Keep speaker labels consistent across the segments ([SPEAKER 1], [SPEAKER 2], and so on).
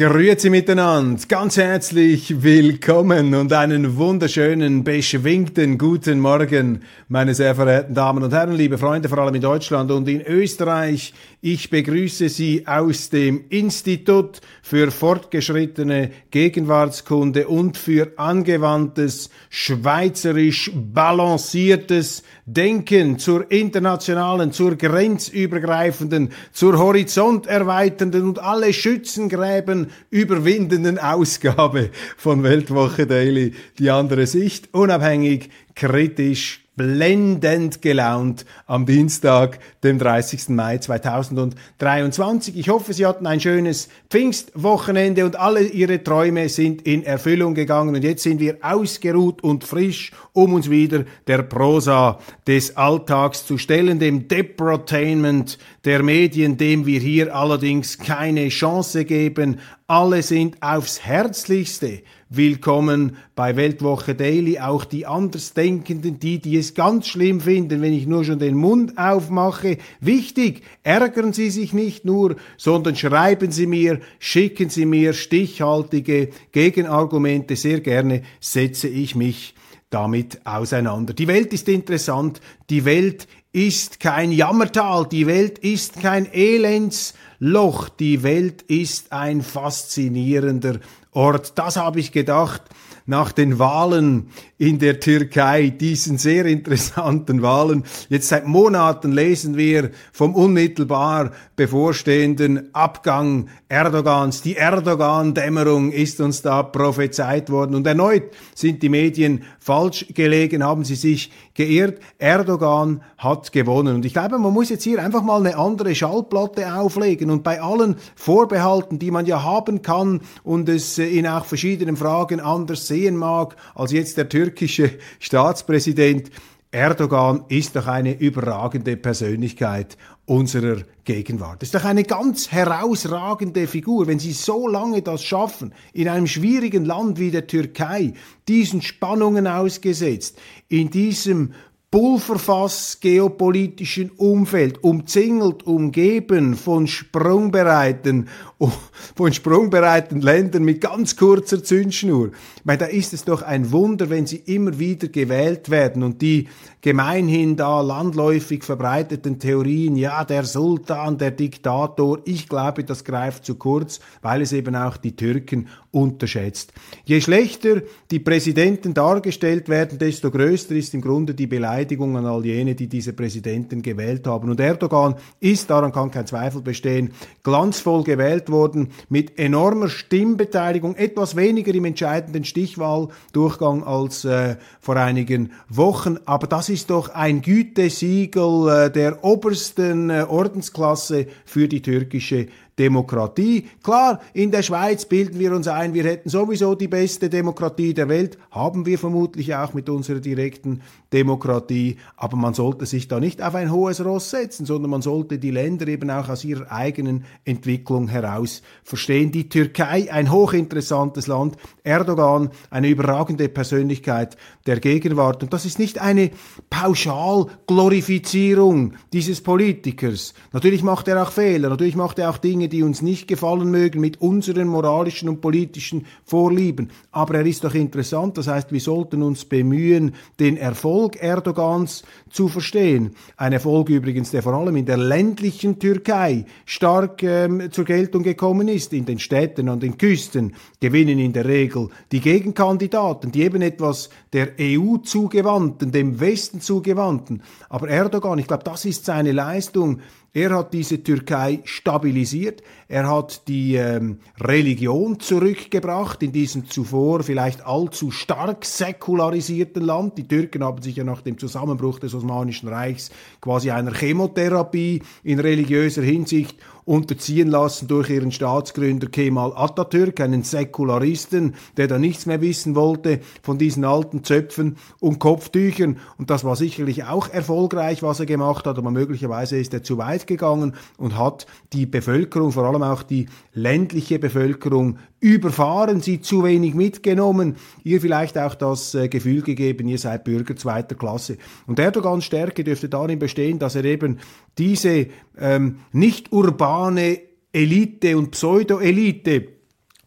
[SPEAKER 1] Grüezi miteinander, ganz herzlich willkommen und einen wunderschönen, beschwingten guten Morgen, meine sehr verehrten Damen und Herren, liebe Freunde, vor allem in Deutschland und in Österreich. Ich begrüße Sie aus dem Institut für fortgeschrittene Gegenwartskunde und für angewandtes, schweizerisch balanciertes Denken zur internationalen, zur grenzübergreifenden, zur horizonterweiternden und alle Schützengräben überwindenden Ausgabe von Weltwoche Daily. Die andere Sicht, unabhängig, kritisch, blendend gelaunt am Dienstag, dem 30. Mai 2023. Ich hoffe, Sie hatten ein schönes Pfingstwochenende und alle Ihre Träume sind in Erfüllung gegangen und jetzt sind wir ausgeruht und frisch, um uns wieder der Prosa des Alltags zu stellen, dem Deprotainment der Medien, dem wir hier allerdings keine Chance geben. Alle sind aufs Herzlichste willkommen bei Weltwoche Daily. Auch die Andersdenkenden, die, die es ganz schlimm finden, wenn ich nur schon den Mund aufmache. Wichtig, ärgern Sie sich nicht nur, sondern schreiben Sie mir, schicken Sie mir stichhaltige Gegenargumente. Sehr gerne setze ich mich damit auseinander. Die Welt ist interessant, die Welt ist kein Jammertal, die Welt ist kein Elendsloch, die Welt ist ein faszinierender Ort. Das habe ich gedacht nach den Wahlen in der Türkei, diesen sehr interessanten Wahlen. Jetzt seit Monaten lesen wir vom unmittelbar bevorstehenden Abgang Erdogans. Die Erdogan-Dämmerung ist uns da prophezeit worden. Und erneut sind die Medien falsch gelegen, haben sie sich geirrt. Erdogan hat gewonnen. Und ich glaube, man muss jetzt hier einfach mal eine andere Schallplatte auflegen und bei allen Vorbehalten, die man ja haben kann und es in auch verschiedenen Fragen anders sehen mag als jetzt der türkische Staatspräsident, Erdogan ist doch eine überragende Persönlichkeit unserer Gegenwart. Das ist doch eine ganz herausragende Figur. Wenn Sie so lange das schaffen, in einem schwierigen Land wie der Türkei, diesen Spannungen ausgesetzt, in diesem Pulverfass geopolitischen Umfeld, umzingelt, umgeben von sprungbereiten, von sprungbereiten Ländern mit ganz kurzer Zündschnur. Weil da ist es doch ein Wunder, wenn sie immer wieder gewählt werden und die gemeinhin da landläufig verbreiteten Theorien, ja, der Sultan, der Diktator, ich glaube, das greift zu kurz, weil es eben auch die Türken unterschätzt. Je schlechter die Präsidenten dargestellt werden, desto größer ist im Grunde die Beleidigung an all jene, die diese Präsidenten gewählt haben. Und Erdogan ist, daran kann kein Zweifel bestehen, glanzvoll gewählt worden, mit enormer Stimmbeteiligung, etwas weniger im entscheidenden Stichwahldurchgang als äh, vor einigen Wochen. Aber das ist doch ein Gütesiegel äh, der obersten äh, Ordensklasse für die türkische Demokratie. Klar, in der Schweiz bilden wir uns ein, wir hätten sowieso die beste Demokratie der Welt, haben wir vermutlich auch mit unserer direkten Demokratie, aber man sollte sich da nicht auf ein hohes Ross setzen, sondern man sollte die Länder eben auch aus ihrer eigenen Entwicklung heraus verstehen. Die Türkei, ein hochinteressantes Land, Erdogan, eine überragende Persönlichkeit der Gegenwart. Und das ist nicht eine Pauschalglorifizierung dieses Politikers. Natürlich macht er auch Fehler, natürlich macht er auch Dinge, die uns nicht gefallen mögen, mit unseren moralischen und politischen Vorlieben. Aber er ist doch interessant, das heißt, wir sollten uns bemühen, den Erfolg Erdogans zu verstehen. Ein Erfolg übrigens, der vor allem in der ländlichen Türkei stark ähm, zur Geltung gekommen ist. In den Städten, an den Küsten gewinnen in der Regel die Gegenkandidaten, die eben etwas der EU zugewandten, dem Westen zugewandten. Aber Erdogan, ich glaube, das ist seine Leistung, er hat diese Türkei stabilisiert, er hat die ähm, Religion zurückgebracht in diesem zuvor vielleicht allzu stark säkularisierten Land. Die Türken haben sich ja nach dem Zusammenbruch des Osmanischen Reichs quasi einer Chemotherapie in religiöser Hinsicht unterziehen lassen durch ihren Staatsgründer Kemal Atatürk, einen Säkularisten, der da nichts mehr wissen wollte von diesen alten Zöpfen und Kopftüchern. Und das war sicherlich auch erfolgreich, was er gemacht hat, aber möglicherweise ist er zu weit gegangen und hat die Bevölkerung, vor allem auch die ländliche Bevölkerung, überfahren, sie zu wenig mitgenommen, ihr vielleicht auch das äh, Gefühl gegeben, ihr seid Bürger zweiter Klasse. Und Erdogans Stärke dürfte darin bestehen, dass er eben diese ähm, nicht urbane Elite und Pseudo-Elite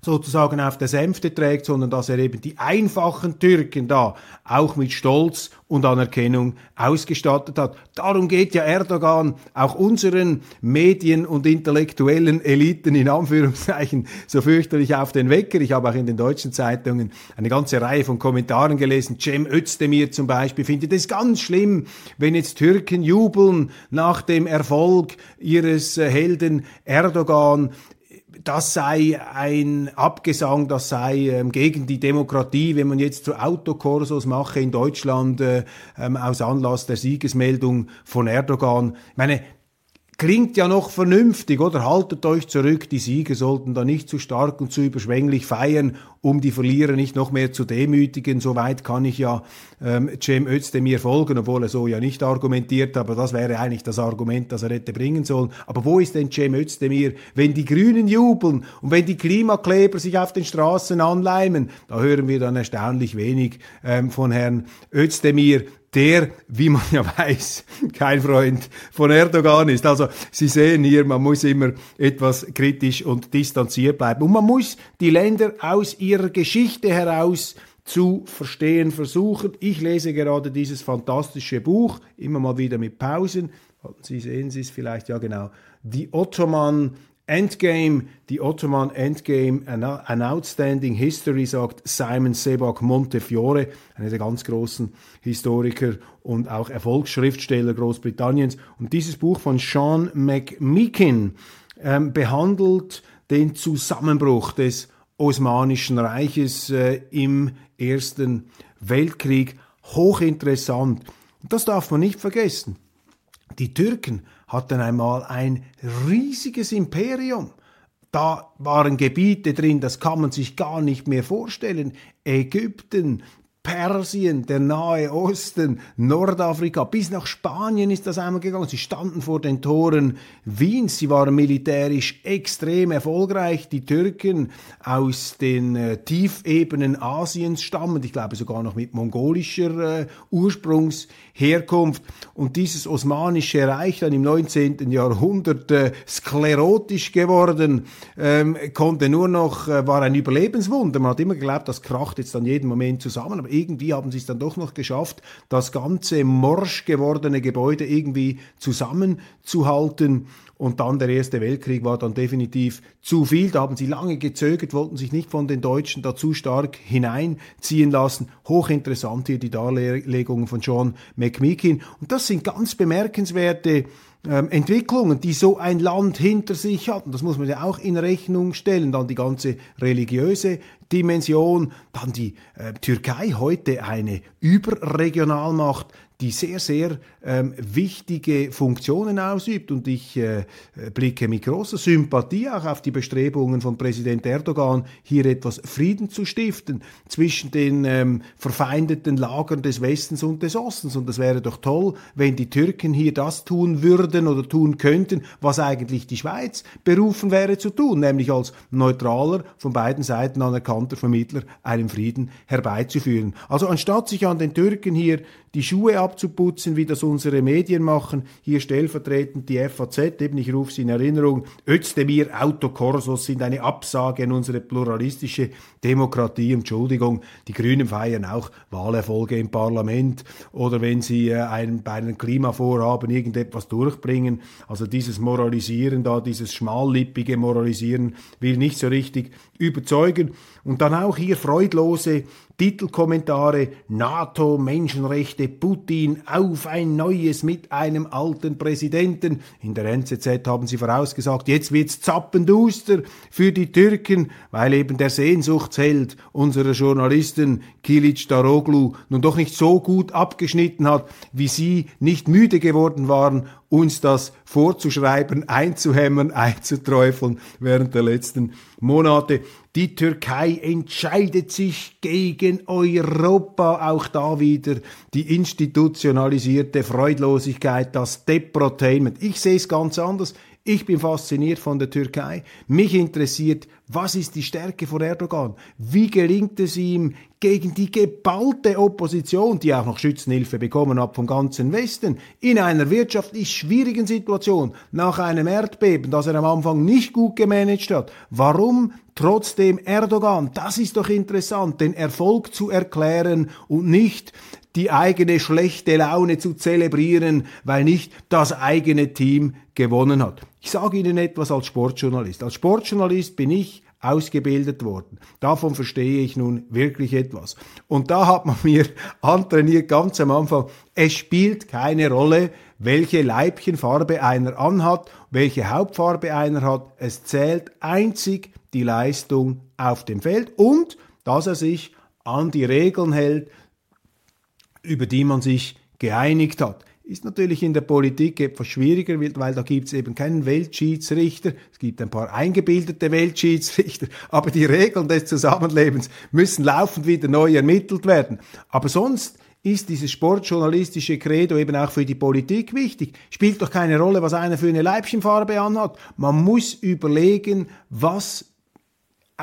[SPEAKER 1] sozusagen auf der Sänfte trägt, sondern dass er eben die einfachen Türken da auch mit Stolz und Anerkennung ausgestattet hat. Darum geht ja Erdogan auch unseren Medien und intellektuellen Eliten in Anführungszeichen so fürchterlich auf den Wecker. Ich habe auch in den deutschen Zeitungen eine ganze Reihe von Kommentaren gelesen. Cem Özdemir zum Beispiel findet es ganz schlimm, wenn jetzt Türken jubeln nach dem Erfolg ihres Helden Erdogan das sei ein Abgesang, das sei ähm, gegen die Demokratie, wenn man jetzt so Autokorsos mache in Deutschland äh, ähm, aus Anlass der Siegesmeldung von Erdogan. Ich meine, klingt ja noch vernünftig, oder? Haltet euch zurück, die Sieger sollten da nicht zu stark und zu überschwänglich feiern, um die Verlierer nicht noch mehr zu demütigen. Soweit kann ich ja ähm, Cem Özdemir folgen, obwohl er so ja nicht argumentiert, aber das wäre eigentlich das Argument, das er hätte bringen sollen. Aber wo ist denn Cem Özdemir, wenn die Grünen jubeln und wenn die Klimakleber sich auf den Straßen anleimen? Da hören wir dann erstaunlich wenig ähm, von Herrn Özdemir der, wie man ja weiß, kein Freund von Erdogan ist. Also Sie sehen hier, man muss immer etwas kritisch und distanziert bleiben. Und man muss die Länder aus ihrer Geschichte heraus zu verstehen versuchen. Ich lese gerade dieses fantastische Buch, immer mal wieder mit Pausen. Sie sehen es vielleicht, ja genau. The Ottoman Endgame, die Ottoman Endgame, an outstanding history, sagt Simon Sebag Montefiore, einer der ganz großen Historiker und auch Erfolgsschriftsteller Großbritanniens. Und dieses Buch von Sean McMeekin ähm, behandelt den Zusammenbruch des Osmanischen Reiches äh, im Ersten Weltkrieg. Hochinteressant. Das darf man nicht vergessen. Die Türken hatten einmal ein riesiges Imperium. Da waren Gebiete drin, das kann man sich gar nicht mehr vorstellen. Ägypten, Persien, der Nahe Osten, Nordafrika, bis nach Spanien ist das einmal gegangen. Sie standen vor den Toren Wiens, sie waren militärisch extrem erfolgreich. Die Türken aus den äh, Tiefebenen Asiens stammend, ich glaube sogar noch mit mongolischer äh, Ursprungsherkunft. Und dieses osmanische Reich dann im 19. Jahrhundert äh, sklerotisch geworden, ähm, konnte nur noch, äh, war ein Überlebenswunder. Man hat immer geglaubt, das kracht jetzt an jedem Moment zusammen. Aber irgendwie haben sie es dann doch noch geschafft, das ganze morsch gewordene Gebäude irgendwie zusammenzuhalten. Und dann der Erste Weltkrieg war dann definitiv zu viel. Da haben sie lange gezögert, wollten sich nicht von den Deutschen da zu stark hineinziehen lassen. Hochinteressant hier die Darlegungen von John McMeekin. Und das sind ganz bemerkenswerte ähm, Entwicklungen, die so ein Land hinter sich hatten. Das muss man ja auch in Rechnung stellen. Dann die ganze religiöse Dimension, dann die äh, Türkei heute eine Überregionalmacht, die sehr, sehr ähm, wichtige Funktionen ausübt. Und ich äh, blicke mit großer Sympathie auch auf die Bestrebungen von Präsident Erdogan, hier etwas Frieden zu stiften zwischen den ähm, verfeindeten Lagern des Westens und des Ostens. Und das wäre doch toll, wenn die Türken hier das tun würden oder tun könnten, was eigentlich die Schweiz berufen wäre zu tun, nämlich als neutraler, von beiden Seiten anerkannter Vermittler einen Frieden herbeizuführen. Also anstatt sich an den Türken hier die Schuhe abzuputzen, wie das unsere Medien machen. Hier stellvertretend die FAZ, eben ich rufe sie in Erinnerung, Özdemir Autokorsos sind eine Absage an unsere pluralistische Demokratie. Entschuldigung, die Grünen feiern auch Wahlerfolge im Parlament oder wenn sie äh, ein, bei einem Klimavorhaben irgendetwas durchbringen. Also dieses Moralisieren da, dieses schmallippige Moralisieren will nicht so richtig überzeugen. Und dann auch hier freudlose Titelkommentare NATO, Menschenrechte, Putin auf ein neues mit einem alten Präsidenten. In der NZZ haben sie vorausgesagt, jetzt wird's zappenduster für die Türken, weil eben der Sehnsuchtsheld unserer Journalisten Kilic Daroglu nun doch nicht so gut abgeschnitten hat, wie sie nicht müde geworden waren, uns das vorzuschreiben, einzuhämmern, einzuträufeln während der letzten Monate. Die Türkei entscheidet sich gegen Europa. Auch da wieder die institutionalisierte Freudlosigkeit, das Deprotainment. Ich sehe es ganz anders. Ich bin fasziniert von der Türkei. Mich interessiert, was ist die Stärke von Erdogan? Wie gelingt es ihm gegen die geballte Opposition, die auch noch Schützenhilfe bekommen hat vom ganzen Westen, in einer wirtschaftlich schwierigen Situation, nach einem Erdbeben, das er am Anfang nicht gut gemanagt hat? Warum trotzdem Erdogan? Das ist doch interessant, den Erfolg zu erklären und nicht die eigene schlechte Laune zu zelebrieren, weil nicht das eigene Team gewonnen hat. Ich sage Ihnen etwas als Sportjournalist. Als Sportjournalist bin ich ausgebildet worden. Davon verstehe ich nun wirklich etwas. Und da hat man mir antrainiert ganz am Anfang, es spielt keine Rolle, welche Leibchenfarbe einer anhat, welche Hauptfarbe einer hat. Es zählt einzig die Leistung auf dem Feld und dass er sich an die Regeln hält, über die man sich geeinigt hat. Ist natürlich in der Politik etwas schwieriger, weil da gibt es eben keinen Weltschiedsrichter. Es gibt ein paar eingebildete Weltschiedsrichter, aber die Regeln des Zusammenlebens müssen laufend wieder neu ermittelt werden. Aber sonst ist dieses sportjournalistische Credo eben auch für die Politik wichtig. Spielt doch keine Rolle, was einer für eine Leibchenfarbe anhat. Man muss überlegen, was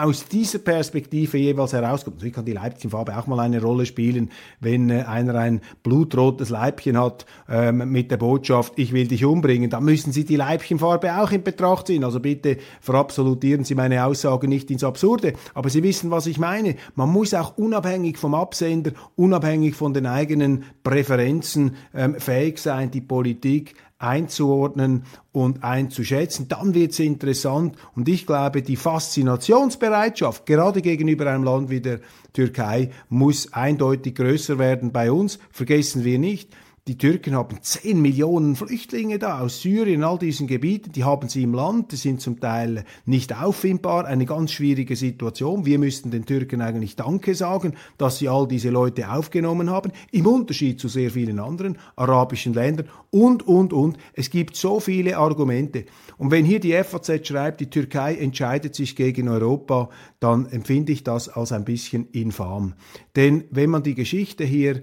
[SPEAKER 1] aus dieser Perspektive jeweils herauskommt. Natürlich kann die Leibchenfarbe auch mal eine Rolle spielen, wenn äh, einer ein blutrotes Leibchen hat ähm, mit der Botschaft, ich will dich umbringen, dann müssen Sie die Leibchenfarbe auch in Betracht ziehen. Also bitte verabsolutieren Sie meine Aussage nicht ins Absurde. Aber Sie wissen, was ich meine. Man muss auch unabhängig vom Absender, unabhängig von den eigenen Präferenzen ähm, fähig sein, die Politik einzuordnen und einzuschätzen. Dann wird es interessant und ich glaube, die Faszinationsbereitschaft, gerade gegenüber einem Land wie der Türkei, muss eindeutig größer werden bei uns. Vergessen wir nicht, die Türken haben 10 Millionen Flüchtlinge da aus Syrien, all diesen Gebieten. Die haben sie im Land, die sind zum Teil nicht auffindbar. Eine ganz schwierige Situation. Wir müssten den Türken eigentlich Danke sagen, dass sie all diese Leute aufgenommen haben. Im Unterschied zu sehr vielen anderen arabischen Ländern. Und, und, und. Es gibt so viele Argumente. Und wenn hier die FAZ schreibt, die Türkei entscheidet sich gegen Europa, dann empfinde ich das als ein bisschen infam. Denn wenn man die Geschichte hier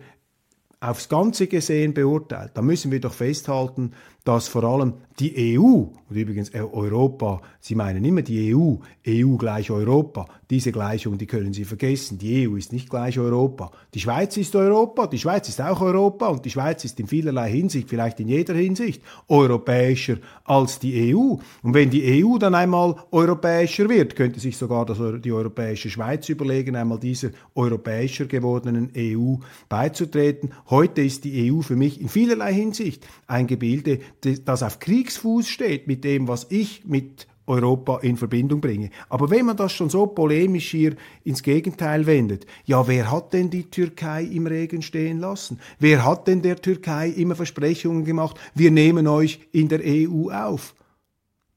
[SPEAKER 1] aufs Ganze gesehen beurteilt, dann müssen wir doch festhalten, dass vor allem die EU, und übrigens Europa, Sie meinen immer die EU, EU gleich Europa, diese Gleichung, die können Sie vergessen, die EU ist nicht gleich Europa. Die Schweiz ist Europa, die Schweiz ist auch Europa und die Schweiz ist in vielerlei Hinsicht, vielleicht in jeder Hinsicht, europäischer als die EU. Und wenn die EU dann einmal europäischer wird, könnte sich sogar das, die europäische Schweiz überlegen, einmal dieser europäischer gewordenen EU beizutreten. Heute ist die EU für mich in vielerlei Hinsicht ein Gebilde, das auf Kriegsfuß steht mit dem, was ich mit Europa in Verbindung bringe. Aber wenn man das schon so polemisch hier ins Gegenteil wendet, ja, wer hat denn die Türkei im Regen stehen lassen? Wer hat denn der Türkei immer Versprechungen gemacht, wir nehmen euch in der EU auf?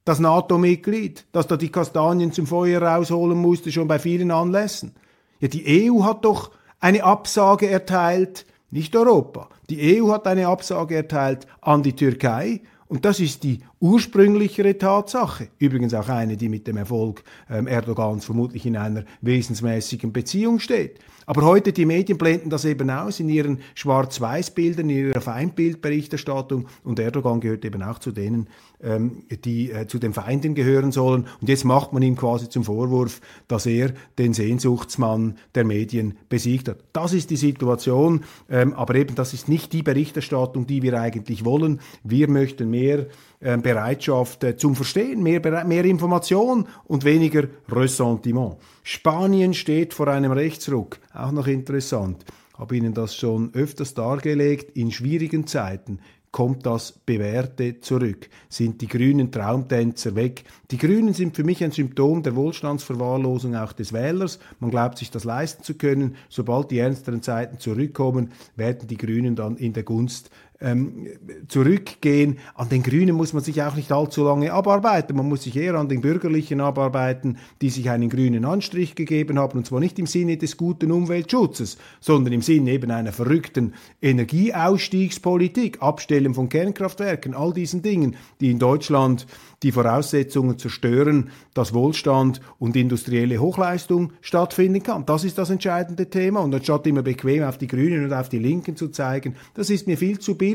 [SPEAKER 1] Das NATO-Mitglied, das da die Kastanien zum Feuer rausholen musste, schon bei vielen Anlässen. Ja, die EU hat doch eine Absage erteilt, nicht Europa. Die EU hat eine Absage erteilt an die Türkei und das ist die ursprünglichere Tatsache. Übrigens auch eine, die mit dem Erfolg ähm, Erdogans vermutlich in einer wesensmäßigen Beziehung steht. Aber heute, die Medien blenden das eben aus in ihren Schwarz-Weiß-Bildern, in ihrer Feindbildberichterstattung und Erdogan gehört eben auch zu denen, ähm, die äh, zu den Feinden gehören sollen. Und jetzt macht man ihm quasi zum Vorwurf, dass er den Sehnsuchtsmann der Medien besiegt hat. Das ist die Situation, ähm, aber eben das ist nicht die Berichterstattung, die wir eigentlich wollen. Wir möchten mehr Bereitschaft äh, zum Verstehen, mehr, mehr Information und weniger Ressentiment. Spanien steht vor einem Rechtsruck, auch noch interessant. Habe Ihnen das schon öfters dargelegt. In schwierigen Zeiten kommt das Bewährte zurück. Sind die grünen Traumtänzer weg? Die Grünen sind für mich ein Symptom der Wohlstandsverwahrlosung auch des Wählers. Man glaubt sich das leisten zu können. Sobald die ernsteren Zeiten zurückkommen, werden die Grünen dann in der Gunst ähm, zurückgehen. An den Grünen muss man sich auch nicht allzu lange abarbeiten. Man muss sich eher an den Bürgerlichen abarbeiten, die sich einen grünen Anstrich gegeben haben, und zwar nicht im Sinne des guten Umweltschutzes, sondern im Sinne eben einer verrückten Energieausstiegspolitik, Abstellen von Kernkraftwerken, all diesen Dingen, die in Deutschland die Voraussetzungen zerstören, dass Wohlstand und industrielle Hochleistung stattfinden kann. Das ist das entscheidende Thema. Und anstatt immer bequem auf die Grünen und auf die Linken zu zeigen, das ist mir viel zu billig.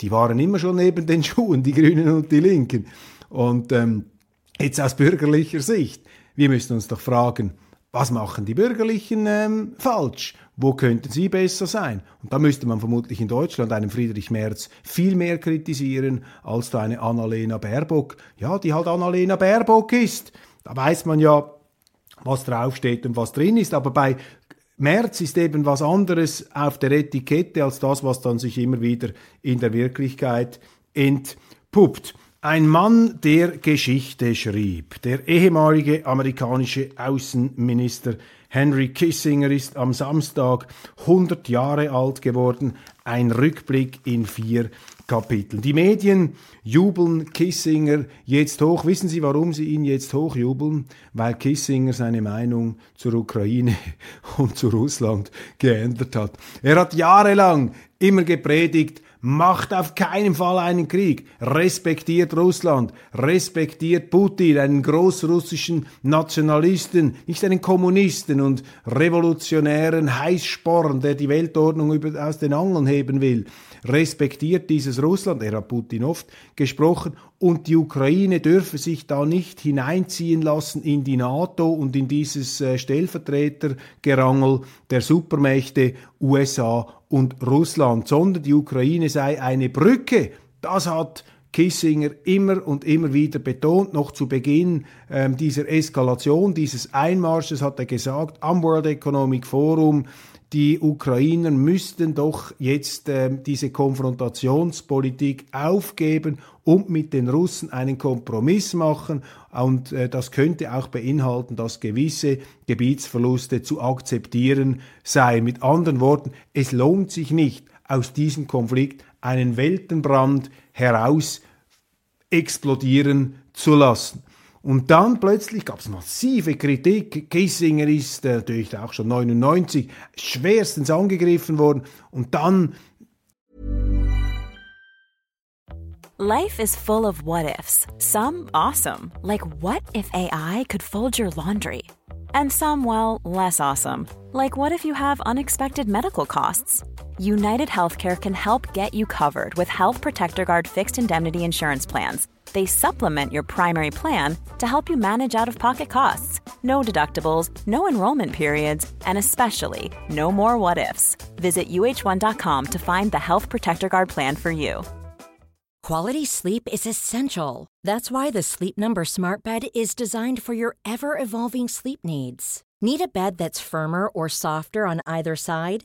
[SPEAKER 1] Die waren immer schon neben den Schuhen, die Grünen und die Linken. Und ähm, jetzt aus bürgerlicher Sicht, wir müssen uns doch fragen, was machen die Bürgerlichen ähm, falsch? Wo könnten sie besser sein? Und da müsste man vermutlich in Deutschland einen Friedrich Merz viel mehr kritisieren als da eine Annalena Baerbock. Ja, die halt Annalena Baerbock ist. Da weiß man ja, was draufsteht und was drin ist. Aber bei Merz ist eben was anderes auf der Etikette als das, was dann sich immer wieder in der Wirklichkeit entpuppt. Ein Mann, der Geschichte schrieb, der ehemalige amerikanische Außenminister Henry Kissinger ist am Samstag 100 Jahre alt geworden. Ein Rückblick in vier Kapiteln. Die Medien jubeln Kissinger jetzt hoch. Wissen Sie, warum sie ihn jetzt hochjubeln? Weil Kissinger seine Meinung zur Ukraine und zu Russland geändert hat. Er hat jahrelang immer gepredigt, macht auf keinen Fall einen Krieg, respektiert Russland, respektiert Putin, einen großrussischen Nationalisten, nicht einen Kommunisten und revolutionären Heißsporn, der die Weltordnung aus den Angeln heben will, respektiert dieses Russland, er hat Putin oft gesprochen, und die Ukraine dürfe sich da nicht hineinziehen lassen in die NATO und in dieses äh, Stellvertretergerangel der Supermächte USA und Russland, sondern die Ukraine sei eine Brücke. Das hat Kissinger immer und immer wieder betont, noch zu Beginn ähm, dieser Eskalation, dieses Einmarsches hat er gesagt, am World Economic Forum, die Ukrainer müssten doch jetzt äh, diese Konfrontationspolitik aufgeben und mit den Russen einen Kompromiss machen. Und äh, das könnte auch beinhalten, dass gewisse Gebietsverluste zu akzeptieren seien. Mit anderen Worten, es lohnt sich nicht, aus diesem Konflikt einen Weltenbrand heraus explodieren zu lassen. Und dann plötzlich gab es massive Kritik. Kissinger ist äh, natürlich auch schon 99 schwerstens angegriffen worden. Und dann.
[SPEAKER 2] Life is full of what ifs. Some awesome. Like what if AI could fold your laundry? And some, well, less awesome. Like what if you have unexpected medical costs? United Healthcare can help get you covered with Health Protector Guard fixed indemnity insurance plans they supplement your primary plan to help you manage out of pocket costs. No deductibles, no enrollment periods, and especially no more what ifs. Visit uh1.com to find the Health Protector Guard plan for you.
[SPEAKER 3] Quality sleep is essential. That's why the Sleep Number Smart Bed is designed for your ever evolving sleep needs. Need a bed that's firmer or softer on either side?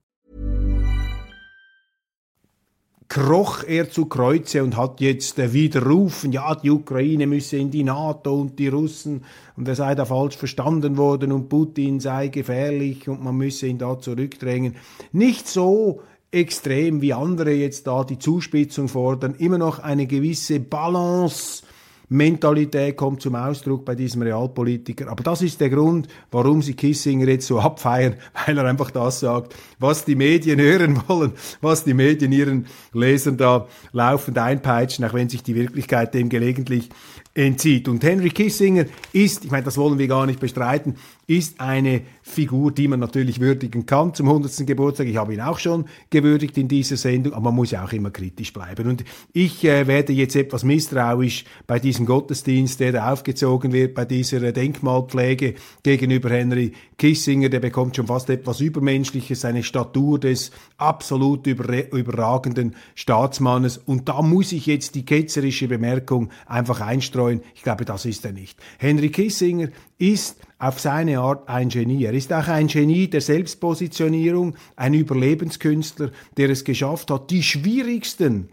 [SPEAKER 1] kroch er zu Kreuze und hat jetzt äh, widerrufen, ja, die Ukraine müsse in die NATO und die Russen und er sei da falsch verstanden worden und Putin sei gefährlich und man müsse ihn da zurückdrängen. Nicht so extrem wie andere jetzt da die Zuspitzung fordern, immer noch eine gewisse Balance Mentalität kommt zum Ausdruck bei diesem Realpolitiker. Aber das ist der Grund, warum sie Kissinger jetzt so abfeiern, weil er einfach das sagt, was die Medien hören wollen, was die Medien ihren Lesern da laufend einpeitschen, auch wenn sich die Wirklichkeit dem gelegentlich entzieht. Und Henry Kissinger ist, ich meine, das wollen wir gar nicht bestreiten, ist eine Figur, die man natürlich würdigen kann zum 100. Geburtstag. Ich habe ihn auch schon gewürdigt in dieser Sendung, aber man muss ja auch immer kritisch bleiben. Und ich äh, werde jetzt etwas misstrauisch bei diesem Gottesdienst, der da aufgezogen wird, bei dieser Denkmalpflege gegenüber Henry Kissinger. Der bekommt schon fast etwas Übermenschliches, eine Statur des absolut überragenden Staatsmannes. Und da muss ich jetzt die ketzerische Bemerkung einfach einstreuen. Ich glaube, das ist er nicht. Henry Kissinger ist auf seine Art ein Genie. Er ist auch ein Genie der Selbstpositionierung, ein Überlebenskünstler, der es geschafft hat, die schwierigsten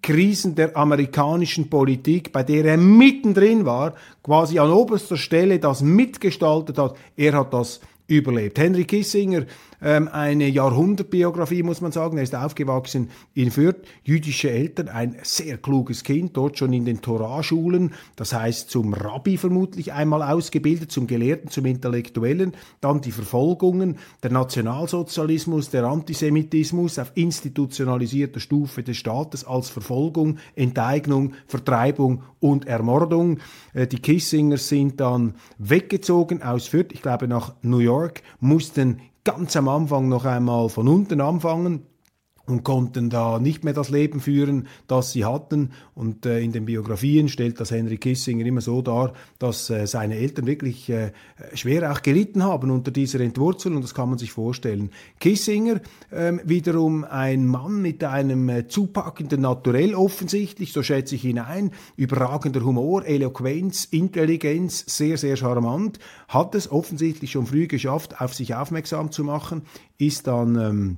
[SPEAKER 1] Krisen der amerikanischen Politik, bei der er mittendrin war, quasi an oberster Stelle das mitgestaltet hat. Er hat das überlebt. Henry Kissinger ähm, eine Jahrhundertbiografie, muss man sagen. Er ist aufgewachsen in Fürth, jüdische Eltern, ein sehr kluges Kind, dort schon in den Torarschulen, das heißt zum Rabbi vermutlich einmal ausgebildet, zum Gelehrten, zum Intellektuellen, dann die Verfolgungen, der Nationalsozialismus, der Antisemitismus auf institutionalisierter Stufe des Staates als Verfolgung, Enteignung, Vertreibung und Ermordung. Äh, die Kissingers sind dann weggezogen aus Fürth, ich glaube nach New York, mussten ganz am Anfang noch einmal von unten anfangen, und konnten da nicht mehr das Leben führen, das sie hatten. Und äh, in den Biografien stellt das Henry Kissinger immer so dar, dass äh, seine Eltern wirklich äh, schwer auch gelitten haben unter dieser Entwurzelung. Und das kann man sich vorstellen. Kissinger ähm, wiederum ein Mann mit einem äh, zupackenden Naturell offensichtlich, so schätze ich ihn ein, überragender Humor, Eloquenz, Intelligenz, sehr, sehr charmant, hat es offensichtlich schon früh geschafft, auf sich aufmerksam zu machen, ist dann ähm,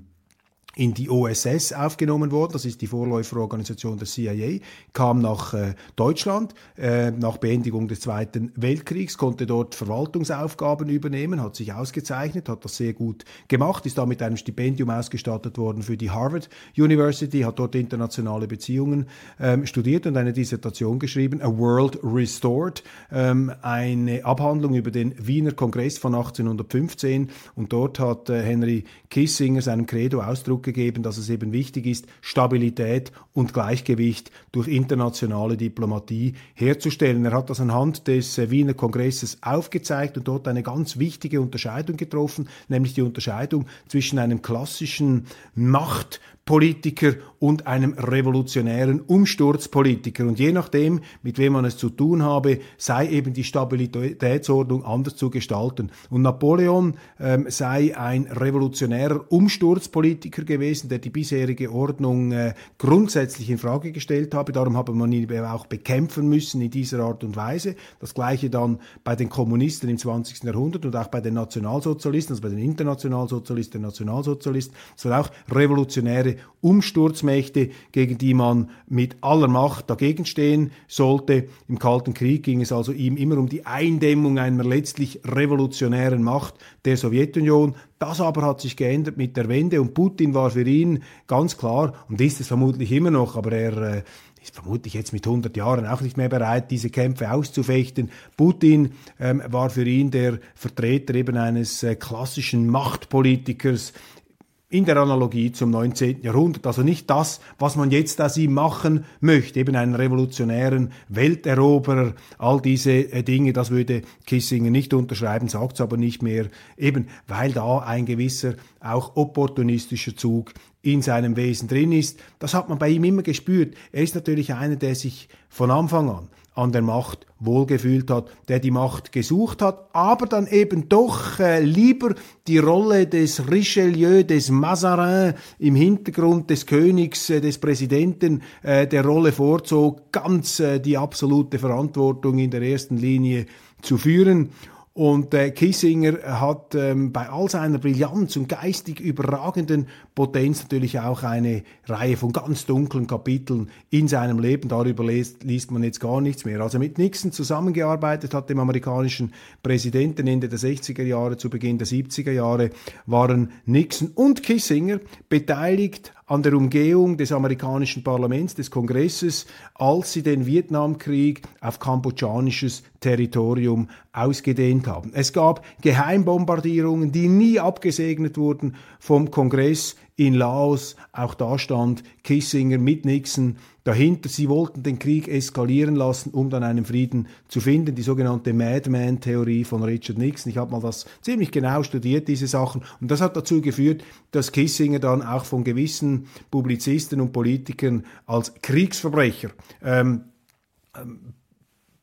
[SPEAKER 1] in die OSS aufgenommen worden, das ist die Vorläuferorganisation der CIA, kam nach äh, Deutschland äh, nach Beendigung des Zweiten Weltkriegs, konnte dort Verwaltungsaufgaben übernehmen, hat sich ausgezeichnet, hat das sehr gut gemacht, ist da mit einem Stipendium ausgestattet worden für die Harvard University, hat dort internationale Beziehungen ähm, studiert und eine Dissertation geschrieben, A World Restored, ähm, eine Abhandlung über den Wiener Kongress von 1815 und dort hat äh, Henry Kissinger seinem Credo Ausdruck gegeben, dass es eben wichtig ist, Stabilität und Gleichgewicht durch internationale Diplomatie herzustellen. Er hat das anhand des äh, Wiener Kongresses aufgezeigt und dort eine ganz wichtige Unterscheidung getroffen, nämlich die Unterscheidung zwischen einem klassischen Macht Politiker und einem revolutionären Umsturzpolitiker. Und je nachdem, mit wem man es zu tun habe, sei eben die Stabilitätsordnung anders zu gestalten. Und Napoleon ähm, sei ein revolutionärer Umsturzpolitiker gewesen, der die bisherige Ordnung äh, grundsätzlich in Frage gestellt habe. Darum habe man ihn auch bekämpfen müssen in dieser Art und Weise. Das gleiche dann bei den Kommunisten im 20. Jahrhundert und auch bei den Nationalsozialisten, also bei den Internationalsozialisten, Nationalsozialisten. Es war auch revolutionäre Umsturzmächte, gegen die man mit aller Macht dagegen stehen sollte. Im Kalten Krieg ging es also ihm immer um die Eindämmung einer letztlich revolutionären Macht der Sowjetunion. Das aber hat sich geändert mit der Wende und Putin war für ihn ganz klar und ist es vermutlich immer noch, aber er äh, ist vermutlich jetzt mit 100 Jahren auch nicht mehr bereit, diese Kämpfe auszufechten. Putin ähm, war für ihn der Vertreter eben eines äh, klassischen Machtpolitikers, in der Analogie zum 19. Jahrhundert. Also nicht das, was man jetzt aus ihm machen möchte, eben einen revolutionären Welteroberer, all diese äh, Dinge, das würde Kissinger nicht unterschreiben, sagt es aber nicht mehr, eben weil da ein gewisser auch opportunistischer Zug in seinem Wesen drin ist. Das hat man bei ihm immer gespürt. Er ist natürlich einer, der sich von Anfang an an der Macht wohlgefühlt hat, der die Macht gesucht hat, aber dann eben doch äh, lieber die Rolle des Richelieu, des Mazarin im Hintergrund des Königs, äh, des Präsidenten äh, der Rolle vorzog, ganz äh, die absolute Verantwortung in der ersten Linie zu führen. Und äh, Kissinger hat ähm, bei all seiner Brillanz und geistig überragenden Potenz natürlich auch eine Reihe von ganz dunklen Kapiteln in seinem Leben. Darüber liest, liest man jetzt gar nichts mehr. Also mit Nixon zusammengearbeitet hat, dem amerikanischen Präsidenten Ende der 60er Jahre zu Beginn der 70er Jahre, waren Nixon und Kissinger beteiligt an der Umgehung des amerikanischen Parlaments, des Kongresses, als sie den Vietnamkrieg auf kambodschanisches Territorium ausgedehnt haben. Es gab Geheimbombardierungen, die nie abgesegnet wurden vom Kongress in Laos. Auch da stand Kissinger mit Nixon dahinter. Sie wollten den Krieg eskalieren lassen, um dann einen Frieden zu finden. Die sogenannte Madman-Theorie von Richard Nixon. Ich habe mal das ziemlich genau studiert, diese Sachen. Und das hat dazu geführt, dass Kissinger dann auch von gewissen Publizisten und Politikern als Kriegsverbrecher ähm, ähm,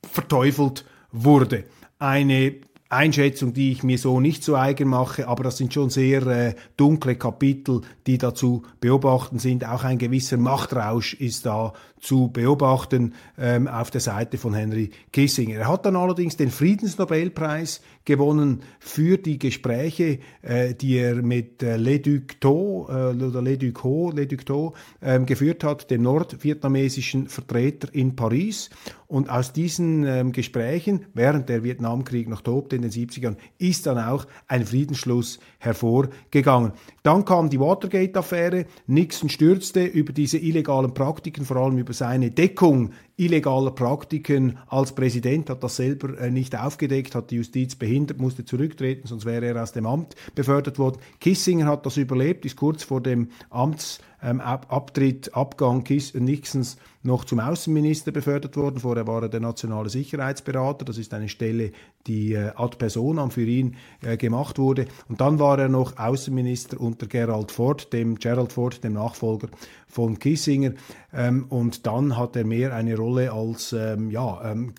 [SPEAKER 1] verteufelt wurde. Eine Einschätzung, die ich mir so nicht so eigen mache, aber das sind schon sehr äh, dunkle Kapitel, die dazu beobachten sind. Auch ein gewisser Machtrausch ist da zu beobachten ähm, auf der Seite von Henry Kissinger. Er hat dann allerdings den Friedensnobelpreis gewonnen für die Gespräche, äh, die er mit äh, Le Duc Tho äh, oder Le Duc Ho, Le Duc Tho ähm, geführt hat, dem nordvietnamesischen Vertreter in Paris. Und aus diesen ähm, Gesprächen, während der Vietnamkrieg noch tobte in den 70ern, ist dann auch ein Friedensschluss hervorgegangen. Dann kam die Watergate-Affäre. Nixon stürzte über diese illegalen Praktiken, vor allem über seine Deckung illegaler Praktiken als Präsident, hat das selber äh, nicht aufgedeckt, hat die Justiz behindert, musste zurücktreten, sonst wäre er aus dem Amt befördert worden. Kissinger hat das überlebt, ist kurz vor dem Amts ähm, Abgang Nixons noch zum Außenminister befördert worden. Vorher war er der nationale Sicherheitsberater. Das ist eine Stelle, die äh, ad personam für ihn äh, gemacht wurde. Und dann war er noch Außenminister unter Gerald Ford, dem Gerald Ford, dem Nachfolger von Kissinger. Ähm, und dann hat er mehr eine Rolle als ähm, ja, ähm,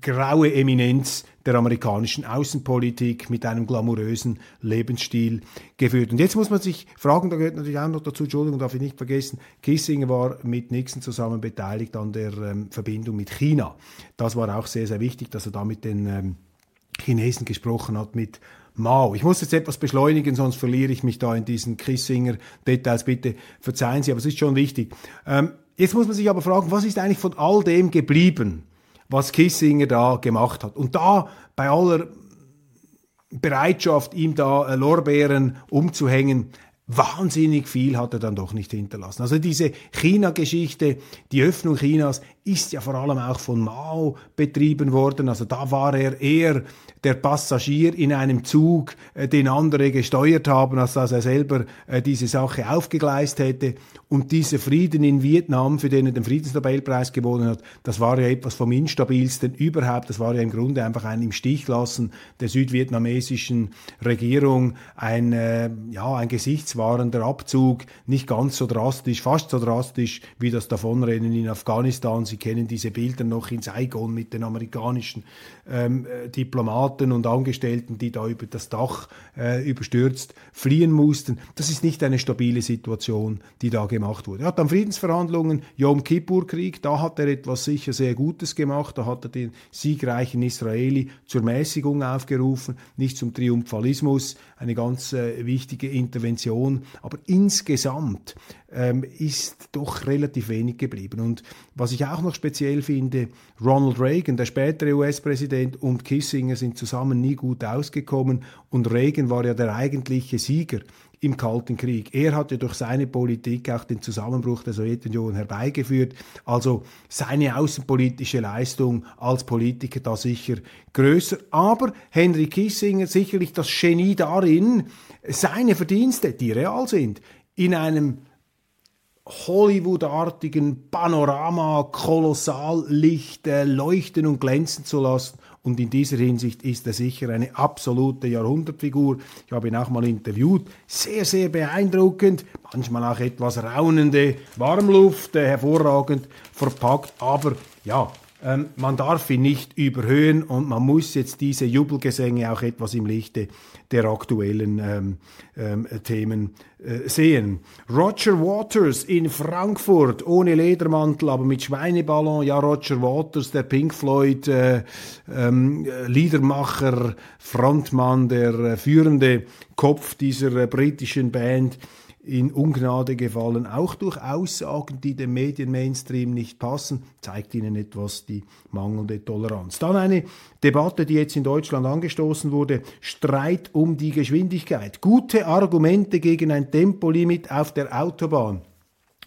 [SPEAKER 1] graue Eminenz der amerikanischen Außenpolitik mit einem glamourösen Lebensstil geführt. Und jetzt muss man sich fragen, da gehört natürlich auch noch dazu, Entschuldigung, darf ich nicht vergessen, Kissinger war mit Nixon zusammen beteiligt an der ähm, Verbindung mit China. Das war auch sehr, sehr wichtig, dass er da mit den ähm, Chinesen gesprochen hat, mit Mao. Ich muss jetzt etwas beschleunigen, sonst verliere ich mich da in diesen Kissinger-Details. Bitte verzeihen Sie, aber es ist schon wichtig. Ähm, jetzt muss man sich aber fragen, was ist eigentlich von all dem geblieben? was Kissinger da gemacht hat. Und da bei aller Bereitschaft, ihm da äh, Lorbeeren umzuhängen, wahnsinnig viel hat er dann doch nicht hinterlassen. Also diese China-Geschichte, die Öffnung Chinas ist ja vor allem auch von Mao betrieben worden. Also da war er eher der Passagier in einem Zug, äh, den andere gesteuert haben, als dass er selber äh, diese Sache aufgegleist hätte. Und dieser Frieden in Vietnam, für den er den Friedensnobelpreis gewonnen hat, das war ja etwas vom instabilsten überhaupt. Das war ja im Grunde einfach ein im Stich lassen der südvietnamesischen Regierung, ein, äh, ja, ein gesichtswahrender Abzug, nicht ganz so drastisch, fast so drastisch wie das Davonrennen in Afghanistan. Sie kennen diese Bilder noch in Saigon mit den amerikanischen ähm, äh, Diplomaten und Angestellten, die da über das Dach äh, überstürzt fliehen mussten. Das ist nicht eine stabile Situation, die da gemacht wurde. Er hat dann Friedensverhandlungen, Yom Kippur-Krieg, da hat er etwas sicher sehr Gutes gemacht, da hat er den siegreichen Israeli zur Mäßigung aufgerufen, nicht zum Triumphalismus, eine ganz äh, wichtige Intervention, aber insgesamt ähm, ist doch relativ wenig geblieben. Und was ich auch noch speziell finde, Ronald Reagan, der spätere US-Präsident, und Kissinger sind zusammen nie gut ausgekommen und Reagan war ja der eigentliche Sieger im Kalten Krieg. Er hatte durch seine Politik auch den Zusammenbruch der Sowjetunion herbeigeführt. Also seine außenpolitische Leistung als Politiker da sicher größer. Aber Henry Kissinger sicherlich das Genie darin, seine Verdienste, die real sind, in einem Hollywood-artigen Panorama kolossal Licht äh, leuchten und glänzen zu lassen. Und in dieser Hinsicht ist er sicher eine absolute Jahrhundertfigur. Ich habe ihn auch mal interviewt. Sehr, sehr beeindruckend. Manchmal auch etwas raunende Warmluft, äh, hervorragend verpackt. Aber ja, Ähm, man darf ihn nicht überhöhen und man muss jetzt diese Jubelgesänge auch etwas im Lichte der aktuellen ähm, ähm, Themen äh, sehen. Roger Waters in Frankfurt ohne Ledermantel, aber mit Schweineballon. Ja, Roger Waters, der Pink Floyd äh, ähm, Liedermacher, Frontmann, der äh, führende Kopf dieser äh, britischen Band in Ungnade gefallen, auch durch Aussagen, die dem Medienmainstream nicht passen, zeigt ihnen etwas die mangelnde Toleranz. Dann eine Debatte, die jetzt in Deutschland angestoßen wurde, Streit um die Geschwindigkeit. Gute Argumente gegen ein Tempolimit auf der Autobahn.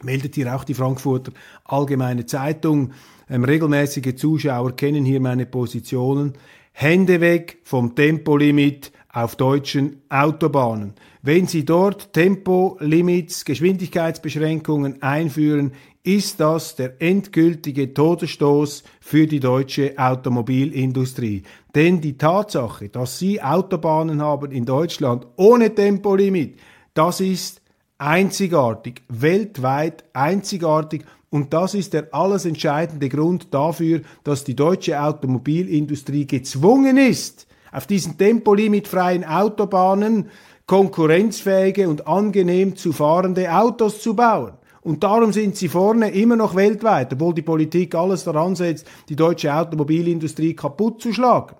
[SPEAKER 1] Meldet hier auch die Frankfurter Allgemeine Zeitung. Ähm, regelmäßige Zuschauer kennen hier meine Positionen. Hände weg vom Tempolimit auf deutschen Autobahnen. Wenn Sie dort Tempolimits, Geschwindigkeitsbeschränkungen einführen, ist das der endgültige Todesstoß für die deutsche Automobilindustrie. Denn die Tatsache, dass Sie Autobahnen haben in Deutschland ohne Tempolimit, das ist einzigartig, weltweit einzigartig und das ist der alles entscheidende Grund dafür, dass die deutsche Automobilindustrie gezwungen ist, auf diesen tempolimitfreien Autobahnen konkurrenzfähige und angenehm zu fahrende Autos zu bauen. Und darum sind sie vorne immer noch weltweit, obwohl die Politik alles daran setzt, die deutsche Automobilindustrie kaputt zu schlagen.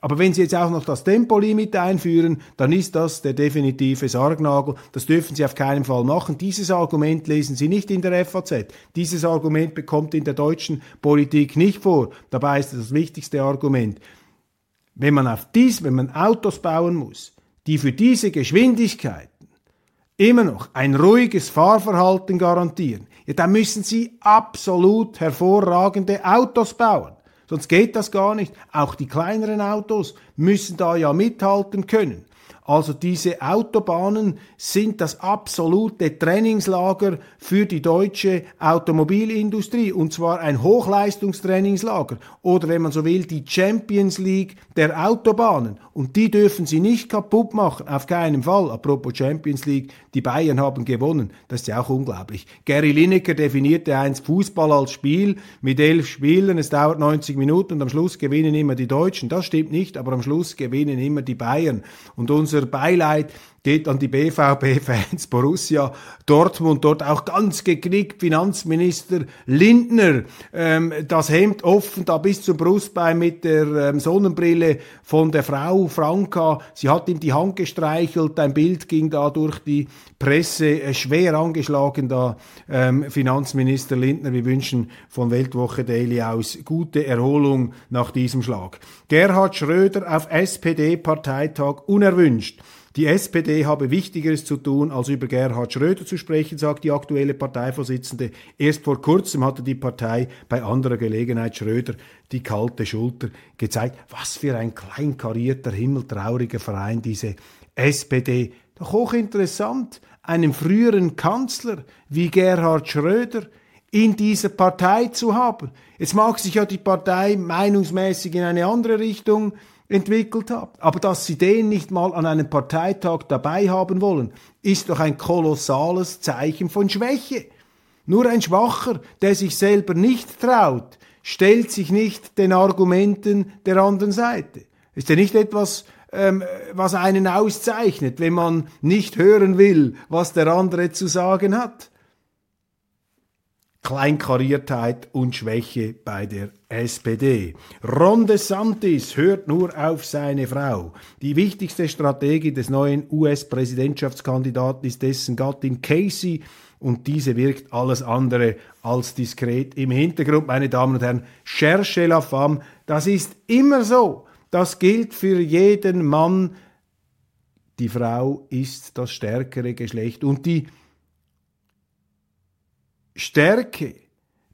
[SPEAKER 1] Aber wenn Sie jetzt auch noch das Tempolimit einführen, dann ist das der definitive Sargnagel. Das dürfen Sie auf keinen Fall machen. Dieses Argument lesen Sie nicht in der FAZ. Dieses Argument bekommt in der deutschen Politik nicht vor. Dabei ist das wichtigste Argument. Wenn man auf dies, wenn man Autos bauen muss, die für diese Geschwindigkeiten immer noch ein ruhiges Fahrverhalten garantieren, ja, dann müssen sie absolut hervorragende Autos bauen. Sonst geht das gar nicht. Auch die kleineren Autos müssen da ja mithalten können. Also diese Autobahnen sind das absolute Trainingslager für die deutsche Automobilindustrie. Und zwar ein Hochleistungstrainingslager. Oder wenn man so will die Champions League der Autobahnen. Und die dürfen sie nicht kaputt machen, auf keinen Fall. Apropos Champions League, die Bayern haben gewonnen, das ist ja auch unglaublich. Gary Lineker definierte einst Fußball als Spiel. Mit elf Spielen, es dauert 90 Minuten und am Schluss gewinnen immer die Deutschen. Das stimmt nicht, aber am Schluss gewinnen immer die Bayern. Und unser unser Beileid geht an die BVB-Fans, Borussia Dortmund, dort auch ganz geknickt, Finanzminister Lindner, ähm, das Hemd offen, da bis zum Brustbein mit der ähm, Sonnenbrille von der Frau Franka, sie hat ihm die Hand gestreichelt, ein Bild ging da durch die Presse, äh, schwer angeschlagen da ähm, Finanzminister Lindner, wir wünschen von Weltwoche Daily aus gute Erholung nach diesem Schlag. Gerhard Schröder auf SPD-Parteitag unerwünscht. Die SPD habe Wichtigeres zu tun, als über Gerhard Schröder zu sprechen, sagt die aktuelle Parteivorsitzende. Erst vor kurzem hatte die Partei bei anderer Gelegenheit Schröder die kalte Schulter gezeigt. Was für ein kleinkarierter, himmeltrauriger Verein diese SPD. Doch hochinteressant, einen früheren Kanzler wie Gerhard Schröder in dieser Partei zu haben. Jetzt mag sich ja die Partei meinungsmäßig in eine andere Richtung entwickelt habt. Aber dass sie den nicht mal an einem Parteitag dabei haben wollen, ist doch ein kolossales Zeichen von Schwäche. Nur ein Schwacher, der sich selber nicht traut, stellt sich nicht den Argumenten der anderen Seite. Ist ja nicht etwas, ähm, was einen auszeichnet, wenn man nicht hören will, was der andere zu sagen hat. Kleinkariertheit und Schwäche bei der SPD. Ron DeSantis hört nur auf seine Frau. Die wichtigste Strategie des neuen US-Präsidentschaftskandidaten ist dessen Gattin Casey und diese wirkt alles andere als diskret im Hintergrund. Meine Damen und Herren, cherche la femme, das ist immer so. Das gilt für jeden Mann. Die Frau ist das stärkere Geschlecht und die Stärke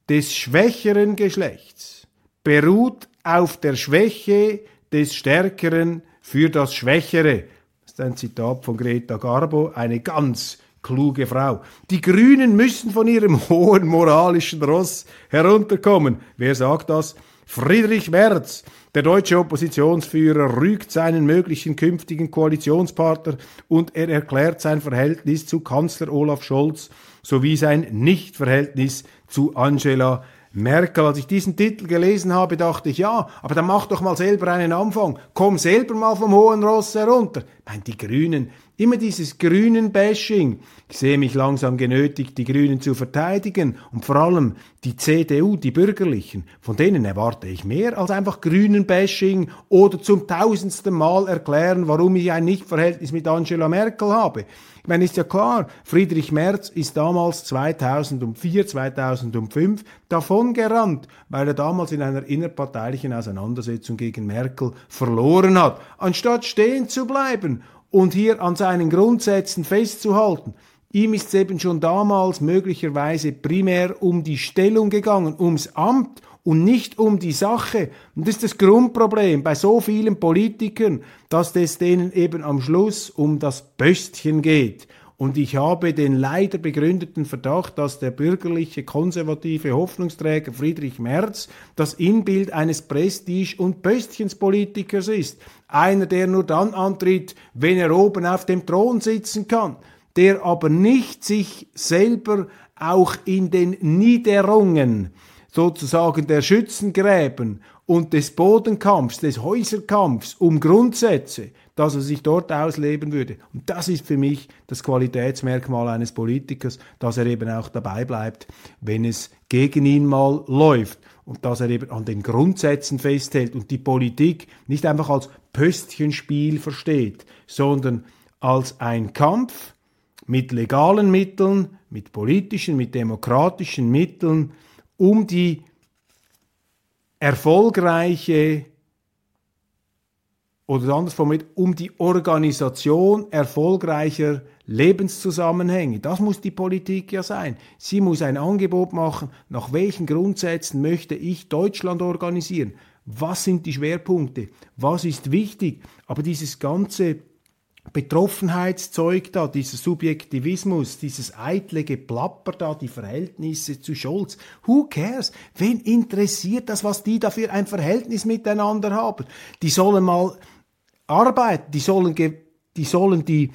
[SPEAKER 1] des schwächeren Geschlechts beruht auf der Schwäche des Stärkeren für das Schwächere. Das ist ein Zitat von Greta Garbo, eine ganz kluge Frau. Die Grünen müssen von ihrem hohen moralischen Ross herunterkommen. Wer sagt das? Friedrich Merz, der deutsche Oppositionsführer, rügt seinen möglichen künftigen Koalitionspartner und er erklärt sein Verhältnis zu Kanzler Olaf Scholz sowie sein Nichtverhältnis zu Angela Merkel. Als ich diesen Titel gelesen habe, dachte ich, ja, aber dann mach doch mal selber einen Anfang. Komm selber mal vom hohen Ross herunter. Ich meine, die Grünen, immer dieses grünen Bashing. Ich sehe mich langsam genötigt, die Grünen zu verteidigen und vor allem die CDU, die Bürgerlichen. Von denen erwarte ich mehr als einfach grünen Bashing oder zum tausendsten Mal erklären, warum ich ein Nichtverhältnis mit Angela Merkel habe. Ich meine, ist ja klar, Friedrich Merz ist damals 2004, 2005 davon gerannt, weil er damals in einer innerparteilichen Auseinandersetzung gegen Merkel verloren hat, anstatt stehen zu bleiben und hier an seinen Grundsätzen festzuhalten. Ihm ist es eben schon damals möglicherweise primär um die Stellung gegangen, ums Amt und nicht um die Sache. Und das ist das Grundproblem bei so vielen Politikern, dass es denen eben am Schluss um das Böstchen geht. Und ich habe den leider begründeten Verdacht, dass der bürgerliche, konservative Hoffnungsträger Friedrich Merz das Inbild eines Prestige- und Böstchenspolitikers ist. Einer, der nur dann antritt, wenn er oben auf dem Thron sitzen kann, der aber nicht sich selber auch in den Niederungen sozusagen der Schützengräben und des Bodenkampfs, des Häuserkampfs um Grundsätze, dass er sich dort ausleben würde. Und das ist für mich das Qualitätsmerkmal eines Politikers, dass er eben auch dabei bleibt, wenn es gegen ihn mal läuft und dass er eben an den Grundsätzen festhält und die Politik nicht einfach als Pöstchenspiel versteht, sondern als ein Kampf mit legalen Mitteln, mit politischen, mit demokratischen Mitteln, um die erfolgreiche oder anders formuliert, um die Organisation erfolgreicher Lebenszusammenhänge. Das muss die Politik ja sein. Sie muss ein Angebot machen, nach welchen Grundsätzen möchte ich Deutschland organisieren. Was sind die Schwerpunkte? Was ist wichtig? Aber dieses ganze Betroffenheitszeug da, dieser Subjektivismus, dieses eitle Geplapper da, die Verhältnisse zu Scholz. Who cares? Wen interessiert das, was die da für ein Verhältnis miteinander haben? Die sollen mal arbeiten, die sollen, die sollen die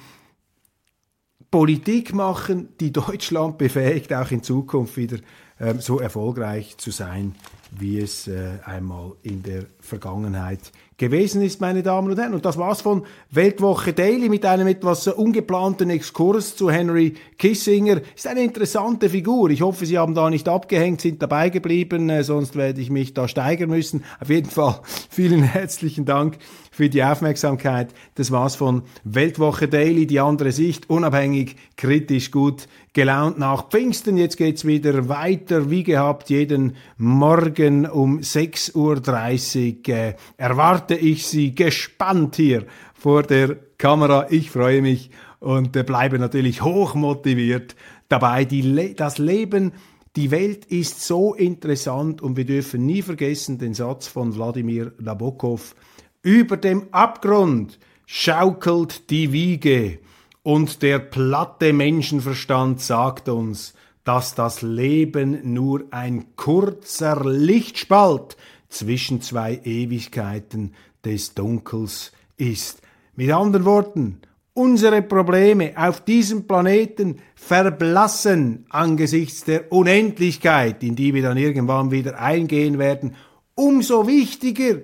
[SPEAKER 1] Politik machen, die Deutschland befähigt, auch in Zukunft wieder ähm, so erfolgreich zu sein, wie es äh, einmal in der Vergangenheit gewesen ist, meine Damen und Herren. Und das war's von Weltwoche Daily mit einem etwas ungeplanten Exkurs zu Henry Kissinger. Ist eine interessante Figur. Ich hoffe, Sie haben da nicht abgehängt, sind dabei geblieben, äh, sonst werde ich mich da steigern müssen. Auf jeden Fall vielen herzlichen Dank für die Aufmerksamkeit. Das war's von Weltwoche Daily, die andere Sicht, unabhängig, kritisch, gut gelaunt nach Pfingsten. Jetzt geht's wieder weiter, wie gehabt, jeden Morgen um 6.30 Uhr. Äh, erwarte ich Sie gespannt hier vor der Kamera. Ich freue mich und äh, bleibe natürlich hoch motiviert dabei. Le das Leben die Welt ist so interessant und wir dürfen nie vergessen den Satz von Wladimir Nabokov. Über dem Abgrund schaukelt die Wiege und der platte Menschenverstand sagt uns, dass das Leben nur ein kurzer Lichtspalt zwischen zwei Ewigkeiten des Dunkels ist. Mit anderen Worten, unsere Probleme auf diesem Planeten verblassen angesichts der Unendlichkeit, in die wir dann irgendwann wieder eingehen werden. Umso wichtiger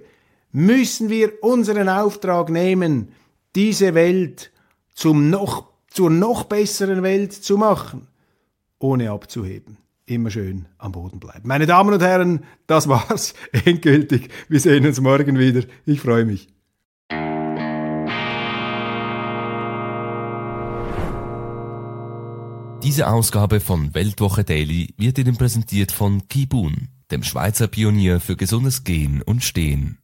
[SPEAKER 1] müssen wir unseren Auftrag nehmen, diese Welt zum noch, zur noch besseren Welt zu machen, ohne abzuheben. Immer schön am Boden bleiben. Meine Damen und Herren, das war's endgültig. Wir sehen uns morgen wieder. Ich freue mich.
[SPEAKER 4] Diese Ausgabe von Weltwoche Daily wird Ihnen präsentiert von Kibun, dem Schweizer Pionier für gesundes Gehen und Stehen.